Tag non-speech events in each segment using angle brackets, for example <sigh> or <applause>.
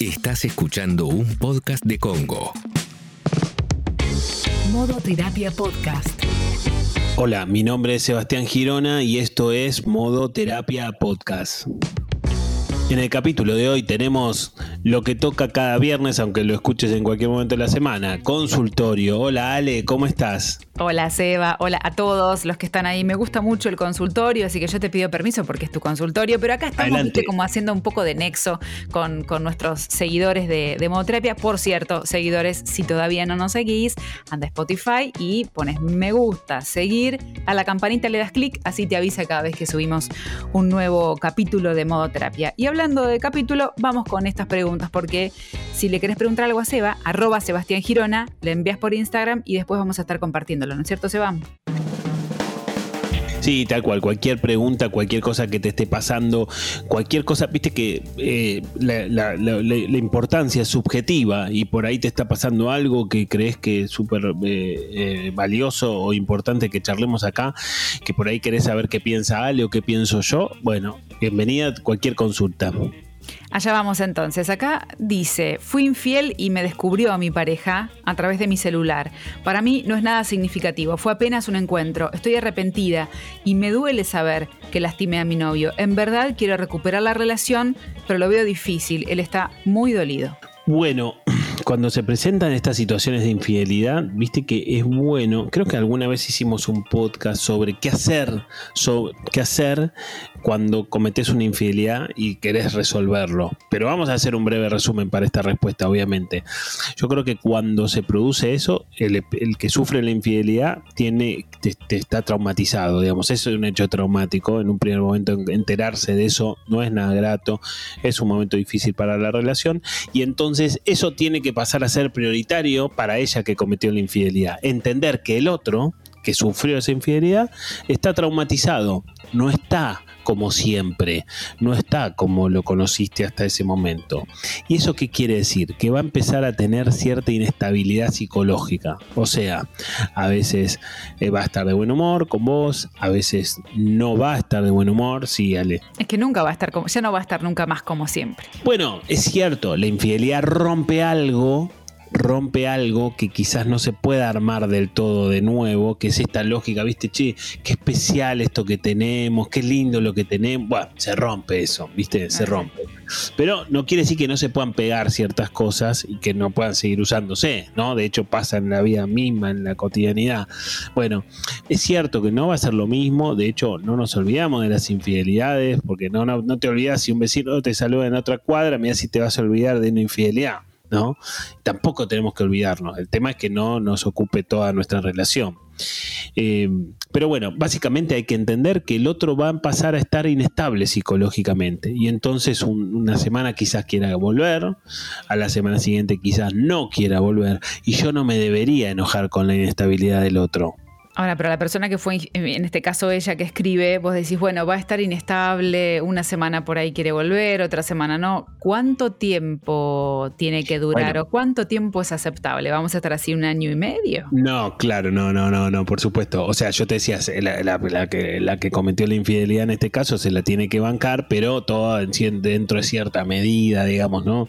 Estás escuchando un podcast de Congo. Modo Terapia Podcast. Hola, mi nombre es Sebastián Girona y esto es Modo Terapia Podcast. En el capítulo de hoy tenemos lo que toca cada viernes, aunque lo escuches en cualquier momento de la semana, consultorio. Hola Ale, ¿cómo estás? Hola Seba, hola a todos los que están ahí. Me gusta mucho el consultorio, así que yo te pido permiso porque es tu consultorio, pero acá estamos como haciendo un poco de nexo con, nuestros seguidores de, de Modoterapia. Por cierto, seguidores, si todavía no nos seguís, anda a Spotify y pones me gusta, seguir, a la campanita le das clic, así te avisa cada vez que subimos un nuevo capítulo de Modoterapia. Y hablando de capítulo, vamos con estas preguntas, porque si le querés preguntar algo a Seba, arroba Sebastián Girona, le envías por Instagram y después vamos a estar compartiendo ¿no es cierto, Seba? Sí, tal cual. Cualquier pregunta, cualquier cosa que te esté pasando, cualquier cosa, viste que eh, la, importancia es subjetiva y por ahí te está pasando algo que crees que es súper eh, eh, valioso o importante que charlemos acá, que por ahí querés saber qué piensa Ale o qué pienso yo. Bueno, bienvenida a cualquier consulta. Allá vamos entonces. Acá dice, fui infiel y me descubrió a mi pareja a través de mi celular. Para mí no es nada significativo, fue apenas un encuentro. Estoy arrepentida y me duele saber que lastimé a mi novio. En verdad quiero recuperar la relación, pero lo veo difícil. Él está muy dolido. Bueno, <clears throat> cuando se presentan estas situaciones de infidelidad, viste que es bueno, creo que alguna vez hicimos un podcast sobre qué hacer, sobre qué hacer cuando cometes una infidelidad y querés resolverlo. Pero vamos a hacer un breve resumen para esta respuesta, obviamente. Yo creo que cuando se produce eso, el, que sufre la infidelidad tiene, está traumatizado, digamos, eso es un hecho traumático. En un primer momento enterarse de eso no es nada grato, es un momento difícil para la relación y entonces eso tiene que pasar a ser prioritario para ella que cometió la infidelidad. Entender que el otro que sufrió esa infidelidad está traumatizado, no está como siempre, no está como lo conociste hasta ese momento. ¿Y eso qué quiere decir? Que va a empezar a tener cierta inestabilidad psicológica. O sea, a veces eh, va a estar de buen humor con vos, a veces no va a estar de buen humor, sí, Ale. Es que nunca va a estar como, ya no va a estar nunca más como siempre. Bueno, es cierto, la infidelidad rompe algo rompe algo que quizás no se pueda armar del todo de nuevo, que es esta lógica, viste, che, qué especial esto que tenemos, qué lindo lo que tenemos. Bueno, se rompe eso, viste, se rompe. Pero no quiere decir que no se puedan pegar ciertas cosas y que no puedan seguir usándose, ¿no? De hecho pasa en la vida misma, en la cotidianidad. Bueno, es cierto que no va a ser lo mismo, de hecho no nos olvidamos de las infidelidades, porque no, no, no te olvidas si un vecino te saluda en otra cuadra, mira si te vas a olvidar de una infidelidad. ¿No? Tampoco tenemos que olvidarnos. El tema es que no nos ocupe toda nuestra relación. Eh, pero bueno, básicamente hay que entender que el otro va a pasar a estar inestable psicológicamente y entonces una semana quizás quiera volver, a la semana siguiente quizás no quiera volver y yo no me debería enojar con la inestabilidad del otro. Ahora, pero la persona que fue, en este caso ella que escribe, vos decís, bueno, va a estar inestable, una semana por ahí quiere volver, otra semana no. ¿Cuánto tiempo tiene que durar o cuánto tiempo es aceptable? ¿Vamos a estar así un año y medio? No, claro, no, no, no, no, por supuesto. O sea, yo te decía, la, que, la que cometió la infidelidad en este caso se la tiene que bancar, pero todo dentro de cierta medida, digamos, ¿no?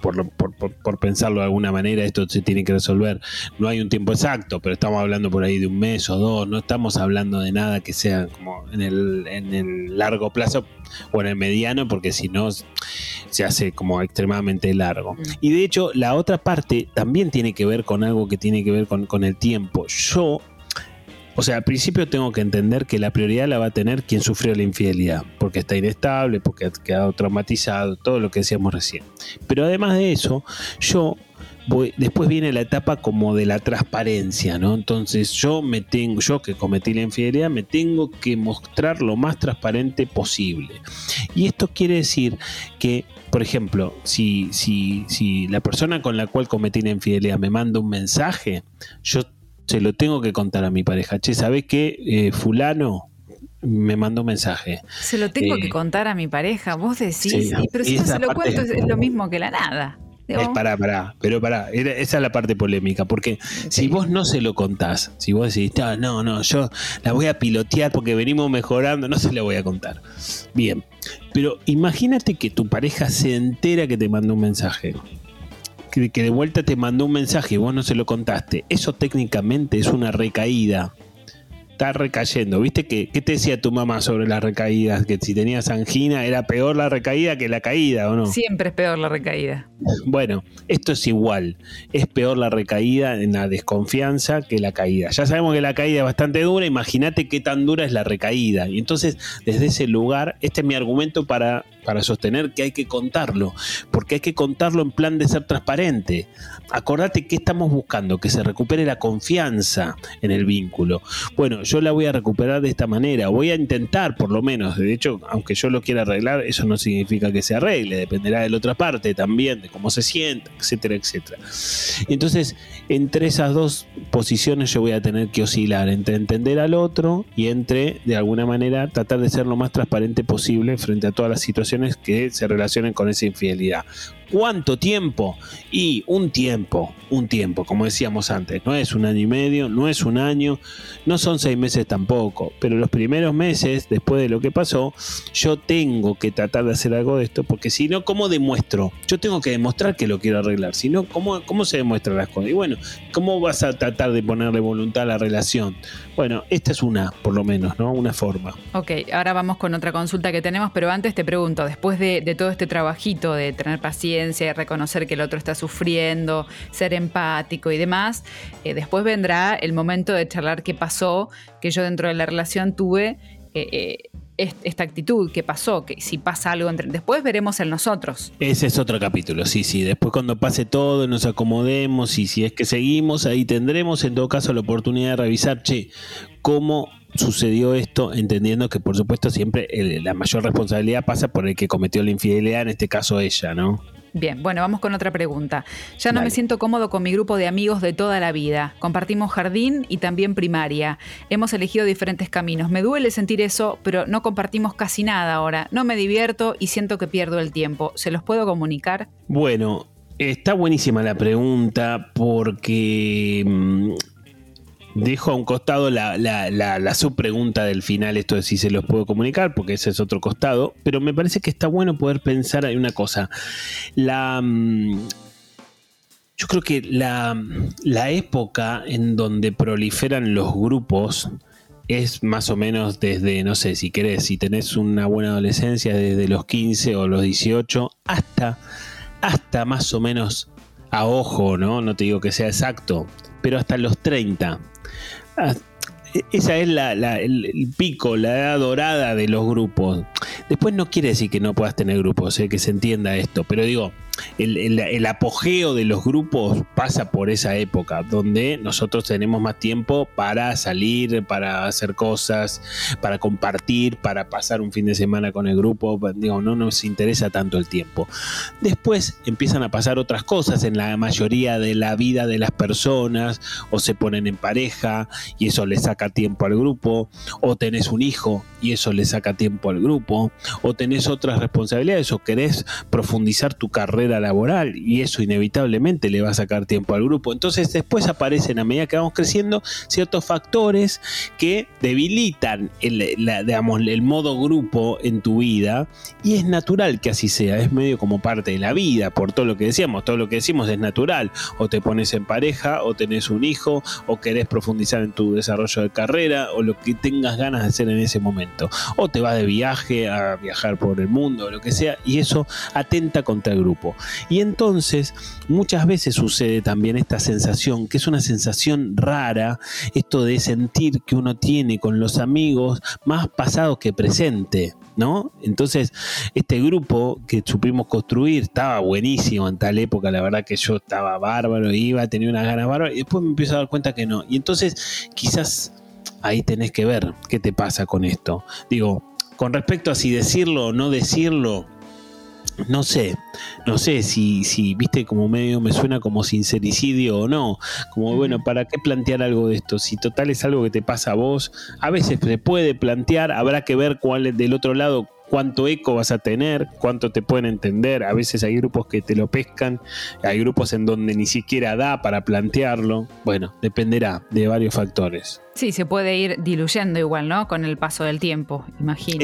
Por, por, por pensarlo de alguna manera, esto se tiene que resolver. No hay un tiempo exacto, pero estamos hablando por ahí de un mes dos, no estamos hablando de nada que sea como en el, en el largo plazo o en el mediano, porque si no se hace como extremadamente largo. Mm. Y de hecho, la otra parte también tiene que ver con algo que tiene que ver con, con el tiempo. Yo o sea, al principio tengo que entender que la prioridad la va a tener quien sufrió la infidelidad, porque está inestable, porque ha quedado traumatizado, todo lo que decíamos recién. Pero además de eso, yo después viene la etapa como de la transparencia, ¿no? Entonces yo me tengo, yo que cometí la infidelidad, me tengo que mostrar lo más transparente posible. Y esto quiere decir que, por ejemplo, si, si, si la persona con la cual cometí la infidelidad me manda un mensaje, yo se lo tengo que contar a mi pareja. Che, ¿sabes qué? Eh, fulano me mandó un mensaje. Se lo tengo que eh, contar a mi pareja, vos decís, pero si no se lo cuento es lo mismo que la nada. Es pará, pará, pero pará, esa es la parte polémica, porque si vos no se lo contás, si vos decís, no, no, yo la voy a pilotear porque venimos mejorando, no se la voy a contar. Bien, pero imagínate que tu pareja se entera que te mandó un mensaje que, de vuelta te mandó un mensaje y vos no se lo contaste, eso técnicamente es una recaída. Está recayendo. ¿Viste que, qué te decía tu mamá sobre las recaídas? Que si tenías angina era peor la recaída que la caída, ¿o no? Siempre es peor la recaída. Bueno, esto es igual. Es peor la recaída en la desconfianza que la caída. Ya sabemos que la caída es bastante dura. Imagínate qué tan dura es la recaída. Y entonces, desde ese lugar, este es mi argumento para para sostener que hay que contarlo, porque hay que contarlo en plan de ser transparente. Acordate que estamos buscando, que se recupere la confianza en el vínculo. Bueno, yo la voy a recuperar de esta manera, voy a intentar por lo menos, de hecho, aunque yo lo quiera arreglar, eso no significa que se arregle, dependerá de la otra parte también, de cómo se sienta, etcétera, etcétera. Entonces, entre esas dos posiciones yo voy a tener que oscilar entre entender al otro y entre, de alguna manera, tratar de ser lo más transparente posible frente a todas las situaciones que se relacionen con esa infidelidad. ¿Cuánto tiempo? Y un tiempo, un tiempo, como decíamos antes, no es un año y medio, no es un año, no son seis meses tampoco, pero los primeros meses, después de lo que pasó, yo tengo que tratar de hacer algo de esto, porque si no, ¿cómo demuestro? Yo tengo que demostrar que lo quiero arreglar, si no, ¿cómo, cómo se demuestran las cosas? Y bueno, ¿cómo vas a tratar de ponerle voluntad a la relación? Bueno, esta es una, por lo menos, ¿no? Una forma. Ok, ahora vamos con otra consulta que tenemos, pero antes te pregunto, después de, de todo este trabajito de tener paciencia, reconocer que el otro está sufriendo, ser empático y demás. Eh, después vendrá el momento de charlar qué pasó, que yo dentro de la relación tuve eh, eh, esta actitud, qué pasó, que si pasa algo entre... Después veremos en nosotros. Ese es otro capítulo, sí, sí. Después cuando pase todo, nos acomodemos y si es que seguimos, ahí tendremos en todo caso la oportunidad de revisar, cómo sucedió esto, entendiendo que por supuesto siempre la mayor responsabilidad pasa por el que cometió la infidelidad, en este caso ella, ¿no? Bien, bueno, vamos con otra pregunta. Ya no me siento cómodo con mi grupo de amigos de toda la vida. Compartimos jardín y también primaria. Hemos elegido diferentes caminos. Me duele sentir eso, pero no compartimos casi nada ahora. No me divierto y siento que pierdo el tiempo. ¿Se los puedo comunicar? Bueno, está buenísima la pregunta porque mm, dejo a un costado la, la, subpregunta del final, esto de si se los puedo comunicar, porque ese es otro costado, pero me parece que está bueno poder pensar en una cosa. La, mm, yo creo que la, la época en donde proliferan los grupos es más o menos desde, no sé, si querés, si tenés una buena adolescencia, desde los 15 o los 18 hasta, hasta más o menos a ojo, ¿no? No te digo que sea exacto, pero hasta los 30 Ah, esa es la, el, pico, la edad dorada de los grupos. Después no quiere decir que no puedas tener grupos, eh, que se entienda esto, pero digo, el, apogeo de los grupos pasa por esa época, donde nosotros tenemos más tiempo para salir, para hacer cosas, para compartir, para pasar un fin de semana con el grupo. Digo, no nos interesa tanto el tiempo. Después empiezan a pasar otras cosas en la mayoría de la vida de las personas, o se ponen en pareja y eso le saca tiempo al grupo, o tenés un hijo y eso le saca tiempo al grupo, o tenés otras responsabilidades, o querés profundizar tu carrera laboral y eso inevitablemente le va a sacar tiempo al grupo. Entonces después aparecen a medida que vamos creciendo ciertos factores que debilitan el, digamos, el modo grupo en tu vida. Y es natural que así sea, es medio como parte de la vida, por todo lo que decíamos, todo lo que decimos es natural, o te pones en pareja, o tenés un hijo, o querés profundizar en tu desarrollo de carrera, o lo que tengas ganas de hacer en ese momento, o te vas de viaje a viajar por el mundo, o lo que sea, y eso atenta contra el grupo. Y entonces muchas veces sucede también esta sensación, que es una sensación rara, esto de sentir que uno tiene con los amigos más pasado que presente. ¿No? Entonces, este grupo que supimos construir estaba buenísimo en tal época, la verdad que yo estaba bárbaro, iba, tenía unas ganas bárbaras, y después me empiezo a dar cuenta que no. Y entonces, quizás ahí tenés que ver qué te pasa con esto. Digo, con respecto a si decirlo o no decirlo, no sé, no sé si, si, viste, como medio me suena como sincericidio o no. Como, bueno, ¿para qué plantear algo de esto? Si total es algo que te pasa a vos, a veces se puede plantear, habrá que ver cuál del otro lado cuánto eco vas a tener, cuánto te pueden entender. A veces hay grupos que te lo pescan, hay grupos en donde ni siquiera da para plantearlo. Bueno, dependerá de varios factores. Sí, se puede ir diluyendo igual, ¿no? Con el paso del tiempo, imagino.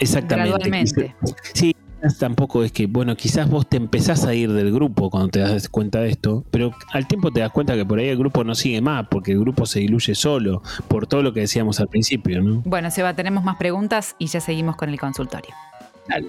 exactamente. Sí, tampoco es que, bueno, quizás vos te empezás a ir del grupo cuando te das cuenta de esto, pero al tiempo te das cuenta que por ahí el grupo no sigue más, porque el grupo se diluye solo, por todo lo que decíamos al principio, ¿no? Bueno, Seba, tenemos más preguntas y ya seguimos con el consultorio. Dale.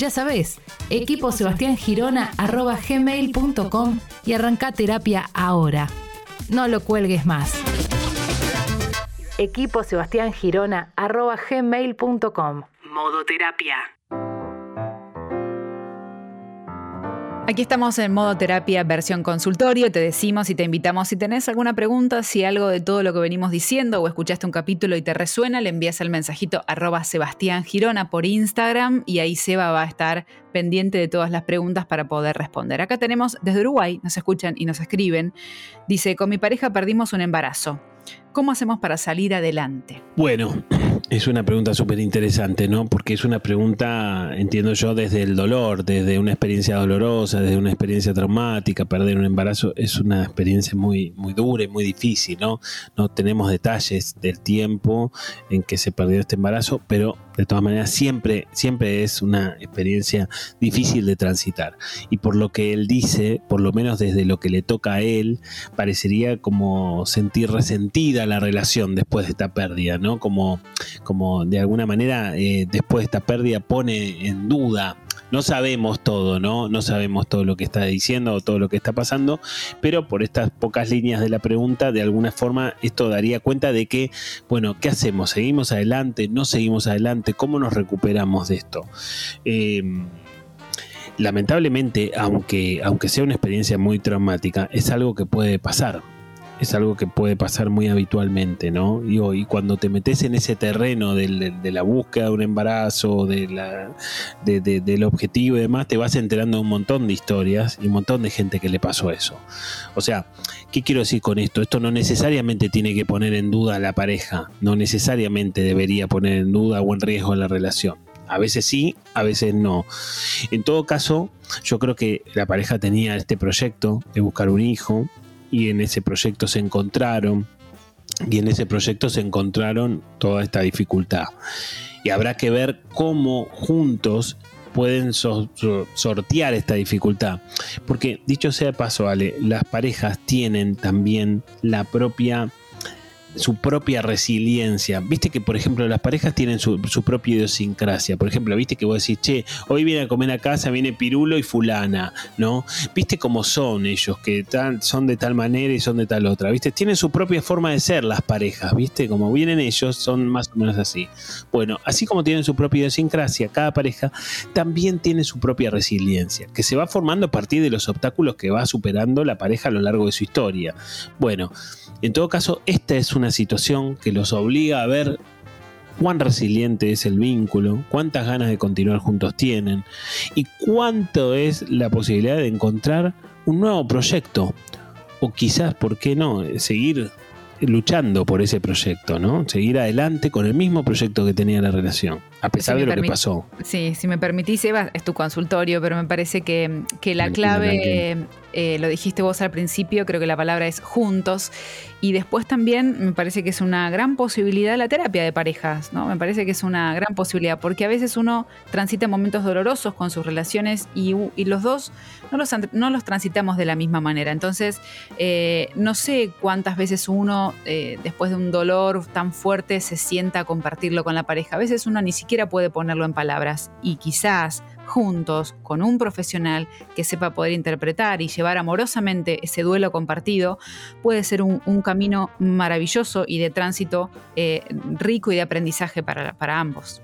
Ya sabes, equipo gmail.com y arranca terapia ahora. No lo cuelgues más. Equipo gmail.com Modo terapia. Aquí estamos en modo terapia versión consultorio, te decimos y te invitamos si tenés alguna pregunta, si algo de todo lo que venimos diciendo o escuchaste un capítulo y te resuena, le envías el mensajito arroba Sebastián Girona por Instagram y ahí Seba va a estar pendiente de todas las preguntas para poder responder. Acá tenemos desde Uruguay, nos escuchan y nos escriben, dice, con mi pareja perdimos un embarazo. ¿Cómo hacemos para salir adelante? Bueno, <clears throat> es una pregunta súper interesante, ¿no? Porque es una pregunta, entiendo yo, desde el dolor, desde una experiencia dolorosa, desde una experiencia traumática. Perder un embarazo es una experiencia muy, muy dura y muy difícil, ¿no? No tenemos detalles del tiempo en que se perdió este embarazo, pero de todas maneras siempre, siempre es una experiencia difícil de transitar. Y por lo que él dice, por lo menos desde lo que le toca a él, parecería como sentir resentida la relación después de esta pérdida, ¿no? Como, como de alguna manera eh, después de esta pérdida pone en duda no sabemos todo, ¿no? No sabemos todo lo que está diciendo o todo lo que está pasando, pero por estas pocas líneas de la pregunta, de alguna forma esto daría cuenta de que, bueno, ¿qué hacemos? ¿Seguimos adelante? ¿No seguimos adelante? ¿Cómo nos recuperamos de esto? Em, lamentablemente, aunque, aunque sea una experiencia muy traumática, es algo que puede pasar es algo que puede pasar muy habitualmente, ¿no? Y, cuando te metes en ese terreno de, la búsqueda de un embarazo, de la, del objetivo y demás, te vas enterando de un montón de historias y un montón de gente que le pasó eso. O sea, ¿qué quiero decir con esto? Esto no necesariamente tiene que poner en duda a la pareja, no necesariamente debería poner en duda o en riesgo la relación. A veces sí, a veces no. En todo caso, yo creo que la pareja tenía este proyecto de buscar un hijo, y en ese proyecto se encontraron y en ese proyecto se encontraron toda esta dificultad. Y habrá que ver cómo juntos pueden sortear esta dificultad. Porque dicho sea de paso, Ale, las parejas tienen también la propia su propia resiliencia. Viste que, por ejemplo, las parejas tienen su, propia idiosincrasia. Por ejemplo, viste que vos decís, che, hoy viene a comer a casa, viene Pirulo y Fulana, ¿no? Viste cómo son ellos, que son de tal manera y son de tal otra, ¿viste? Tienen su propia forma de ser las parejas, ¿viste? Como vienen ellos, son más o menos así. Bueno, así como tienen su propia idiosincrasia, cada pareja también tiene su propia resiliencia, que se va formando a partir de los obstáculos que va superando la pareja a lo largo de su historia. Bueno, en todo caso, esta es una situación que los obliga a ver cuán resiliente es el vínculo, cuántas ganas de continuar juntos tienen y cuánto es la posibilidad de encontrar un nuevo proyecto o quizás, ¿por qué no?, seguir luchando por ese proyecto, ¿no? Seguir adelante con el mismo proyecto que tenía la relación, a pesar de lo que pasó. Sí, si me permitís, Eva, es tu consultorio, pero me parece que, que la clave, eh, lo dijiste vos al principio, creo que la palabra es juntos, y después también me parece que es una gran posibilidad la terapia de parejas, ¿no? Me parece que es una gran posibilidad, porque a veces uno transita momentos dolorosos con sus relaciones y, los dos no los, no los, transitamos de la misma manera. Entonces, eh, no sé cuántas veces uno, eh, después de un dolor tan fuerte, se sienta a compartirlo con la pareja. A veces uno ni siquiera puede ponerlo en palabras y quizás juntos con un profesional que sepa poder interpretar y llevar amorosamente ese duelo compartido, puede ser un, camino maravilloso y de tránsito eh, rico y de aprendizaje para, para ambos.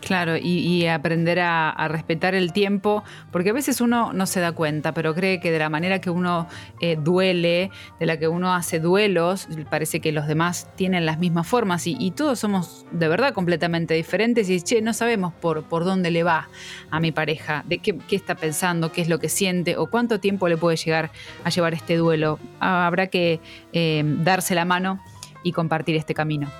Claro, y, aprender a, respetar el tiempo, porque a veces uno no se da cuenta, pero cree que de la manera que uno eh, duele, de la que uno hace duelos, parece que los demás tienen las mismas formas y, todos somos de verdad completamente diferentes y che, no sabemos por, por dónde le va a mi pareja, de qué, está pensando, qué es lo que siente o cuánto tiempo le puede llegar a llevar este duelo. Habrá que eh, darse la mano y compartir este camino.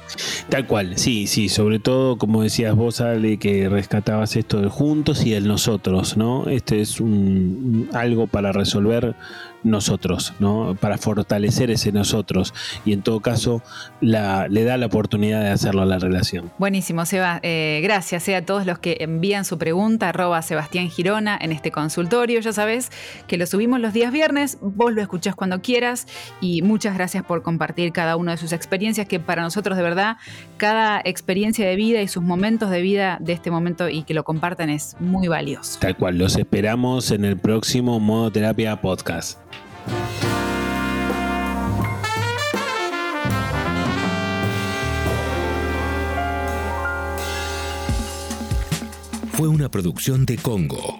Tal cual, sí, sí, sobre todo como decías vos, Ale, que rescatabas esto de juntos y el nosotros, ¿no? Este es un, algo para resolver nosotros, ¿no? Para fortalecer ese nosotros y en todo caso la, le da la oportunidad de hacerlo a la relación. Buenísimo, Seba. Eh, gracias eh, a todos los que envían su pregunta, arroba Sebastián Girona en este consultorio. Ya sabes que lo subimos los días viernes, vos lo escuchás cuando quieras y muchas gracias por compartir cada una de sus experiencias, que para nosotros de verdad, cada experiencia de vida y sus momentos de vida de este momento y que lo compartan es muy valioso. Tal cual, los esperamos en el próximo Modo Terapia Podcast. Fue una producción de Congo.